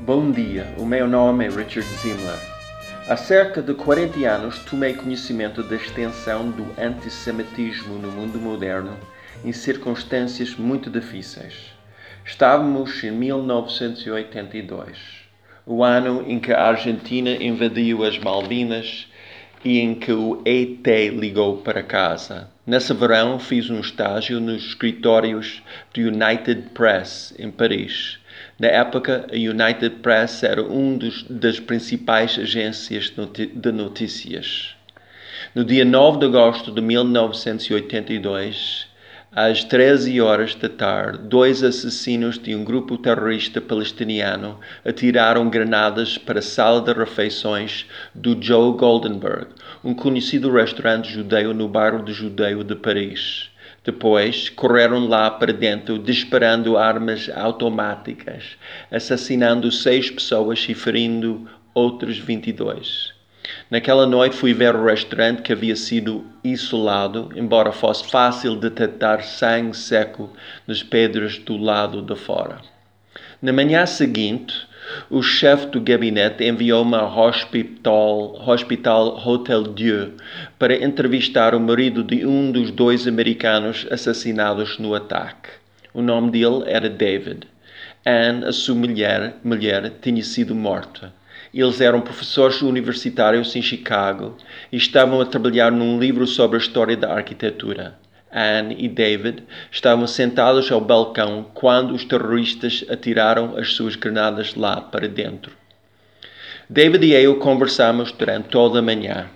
Bom dia, o meu nome é Richard Zimler. Há cerca de 40 anos tomei conhecimento da extensão do antissemitismo no mundo moderno em circunstâncias muito difíceis. Estávamos em 1982, o ano em que a Argentina invadiu as Malvinas e em que o ET ligou para casa. Nesse verão fiz um estágio nos escritórios do United Press em Paris. Na época, a United Press era uma das principais agências de notícias. No dia 9 de agosto de 1982, às 13 horas da tarde, dois assassinos de um grupo terrorista palestiniano atiraram granadas para a sala de refeições do Joe Goldenberg, um conhecido restaurante judeu no bairro de Judeu de Paris. Depois, correram lá para dentro disparando armas automáticas, assassinando seis pessoas e ferindo outros 22. Naquela noite fui ver o restaurante que havia sido isolado, embora fosse fácil detectar sangue seco nas pedras do lado de fora. Na manhã seguinte, o chefe do gabinete enviou-me ao Hospital, Hospital Hotel Dieu para entrevistar o marido de um dos dois americanos assassinados no ataque. O nome dele era David. Anne, a sua mulher, mulher tinha sido morta. Eles eram professores universitários em Chicago e estavam a trabalhar num livro sobre a história da arquitetura. Anne e David estavam sentados ao balcão quando os terroristas atiraram as suas granadas lá para dentro. David e eu conversamos durante toda a manhã,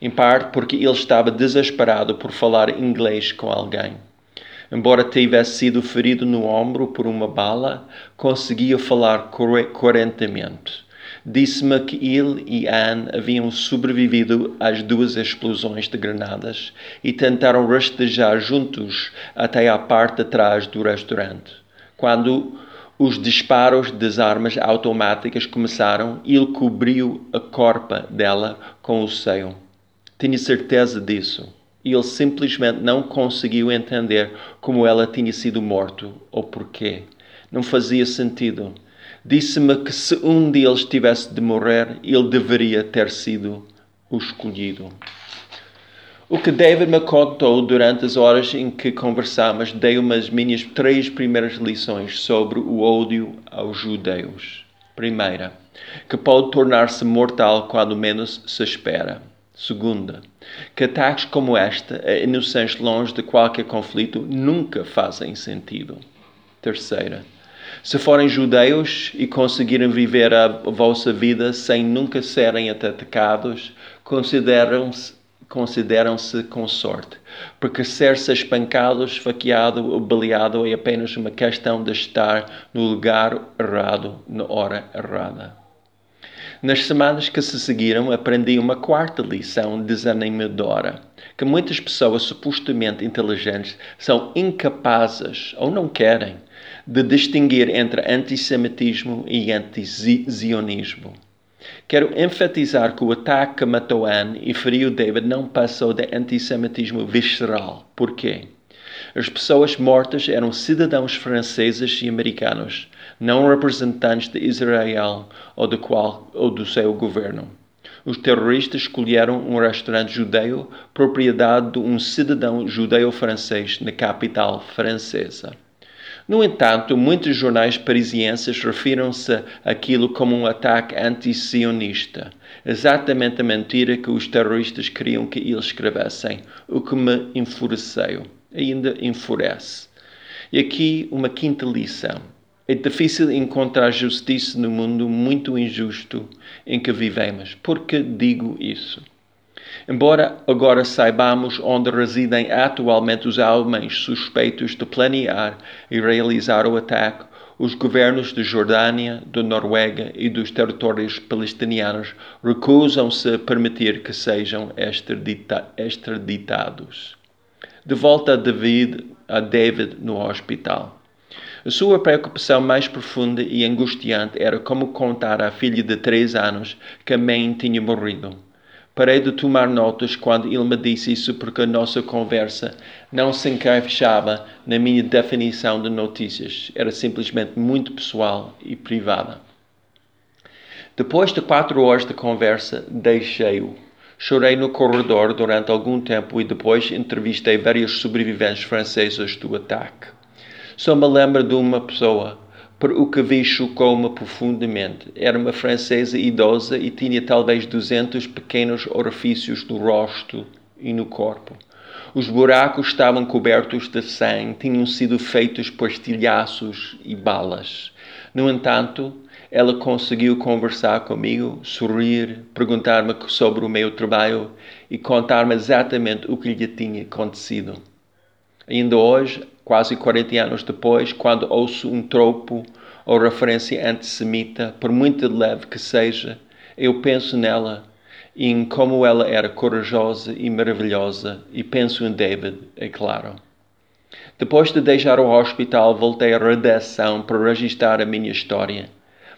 em parte porque ele estava desesperado por falar inglês com alguém. Embora tivesse sido ferido no ombro por uma bala, conseguia falar corretamente. Disse-me que ele e Anne haviam sobrevivido às duas explosões de granadas e tentaram rastejar juntos até à parte de trás do restaurante. Quando os disparos das armas automáticas começaram, ele cobriu a corpa dela com o seio. Tinha certeza disso. Ele simplesmente não conseguiu entender como ela tinha sido morta ou porquê. Não fazia sentido disse-me que se um deles tivesse de morrer, ele deveria ter sido o escolhido. O que David me contou durante as horas em que conversamos deu-me as minhas três primeiras lições sobre o ódio aos judeus. Primeira, que pode tornar-se mortal quando menos se espera. Segunda, que ataques como esta, a inocentes longe de qualquer conflito, nunca fazem sentido. Terceira, se forem judeus e conseguirem viver a vossa vida sem nunca serem atacados, consideram-se consideram-se com sorte, porque ser-se espancado, esfaqueado ou baleado é apenas uma questão de estar no lugar errado, na hora errada. Nas semanas que se seguiram, aprendi uma quarta lição desanimadora: que muitas pessoas supostamente inteligentes são incapazes ou não querem de distinguir entre antissemitismo e antizionismo. Quero enfatizar que o ataque que matou Anne e feriu David não passou de antissemitismo visceral. Por quê? As pessoas mortas eram cidadãos franceses e americanos, não representantes de Israel ou do, qual, ou do seu governo. Os terroristas escolheram um restaurante judeu, propriedade de um cidadão judeu-francês na capital francesa. No entanto, muitos jornais parisienses refiram-se àquilo como um ataque anti-sionista, exatamente a mentira que os terroristas queriam que eles escrevessem, o que me enfureceu, ainda enfurece. E aqui uma quinta lição. É difícil encontrar justiça no mundo muito injusto em que vivemos. Por que digo isso? Embora agora saibamos onde residem atualmente os homens suspeitos de planear e realizar o ataque, os governos de Jordânia, da Noruega e dos territórios palestinianos recusam-se a permitir que sejam extradita extraditados. De volta a David, a David no hospital. A sua preocupação mais profunda e angustiante era como contar à filha de três anos que a mãe tinha morrido. Parei de tomar notas quando ele me disse isso porque a nossa conversa não se encaixava na minha definição de notícias. Era simplesmente muito pessoal e privada. Depois de quatro horas de conversa, deixei-o. Chorei no corredor durante algum tempo e depois entrevistei vários sobreviventes franceses do ataque. Só me lembro de uma pessoa, por o que vi chocou-me profundamente. Era uma francesa idosa e tinha talvez 200 pequenos orifícios no rosto e no corpo. Os buracos estavam cobertos de sangue, tinham sido feitos por estilhaços e balas. No entanto, ela conseguiu conversar comigo, sorrir, perguntar-me sobre o meu trabalho e contar-me exatamente o que lhe tinha acontecido. Ainda hoje, quase 40 anos depois, quando ouço um tropo ou referência antissemita, por muito leve que seja, eu penso nela e em como ela era corajosa e maravilhosa e penso em David, é claro. Depois de deixar o hospital, voltei à redação para registrar a minha história.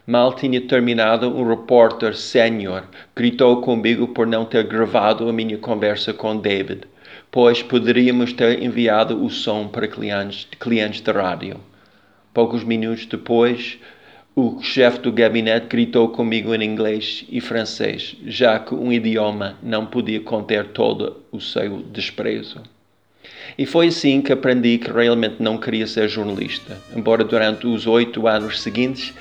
Mal tinha terminado, um repórter sênior gritou comigo por não ter gravado a minha conversa com David, pois poderíamos ter enviado o som para clientes, clientes de rádio. Poucos minutos depois, o chefe do gabinete gritou comigo em inglês e francês, já que um idioma não podia conter todo o seu desprezo. E foi assim que aprendi que realmente não queria ser jornalista, embora durante os oito anos seguintes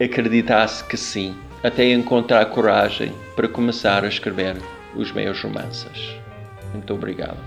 acreditasse que sim, até encontrar coragem para começar a escrever os meus romances. Muito obrigado.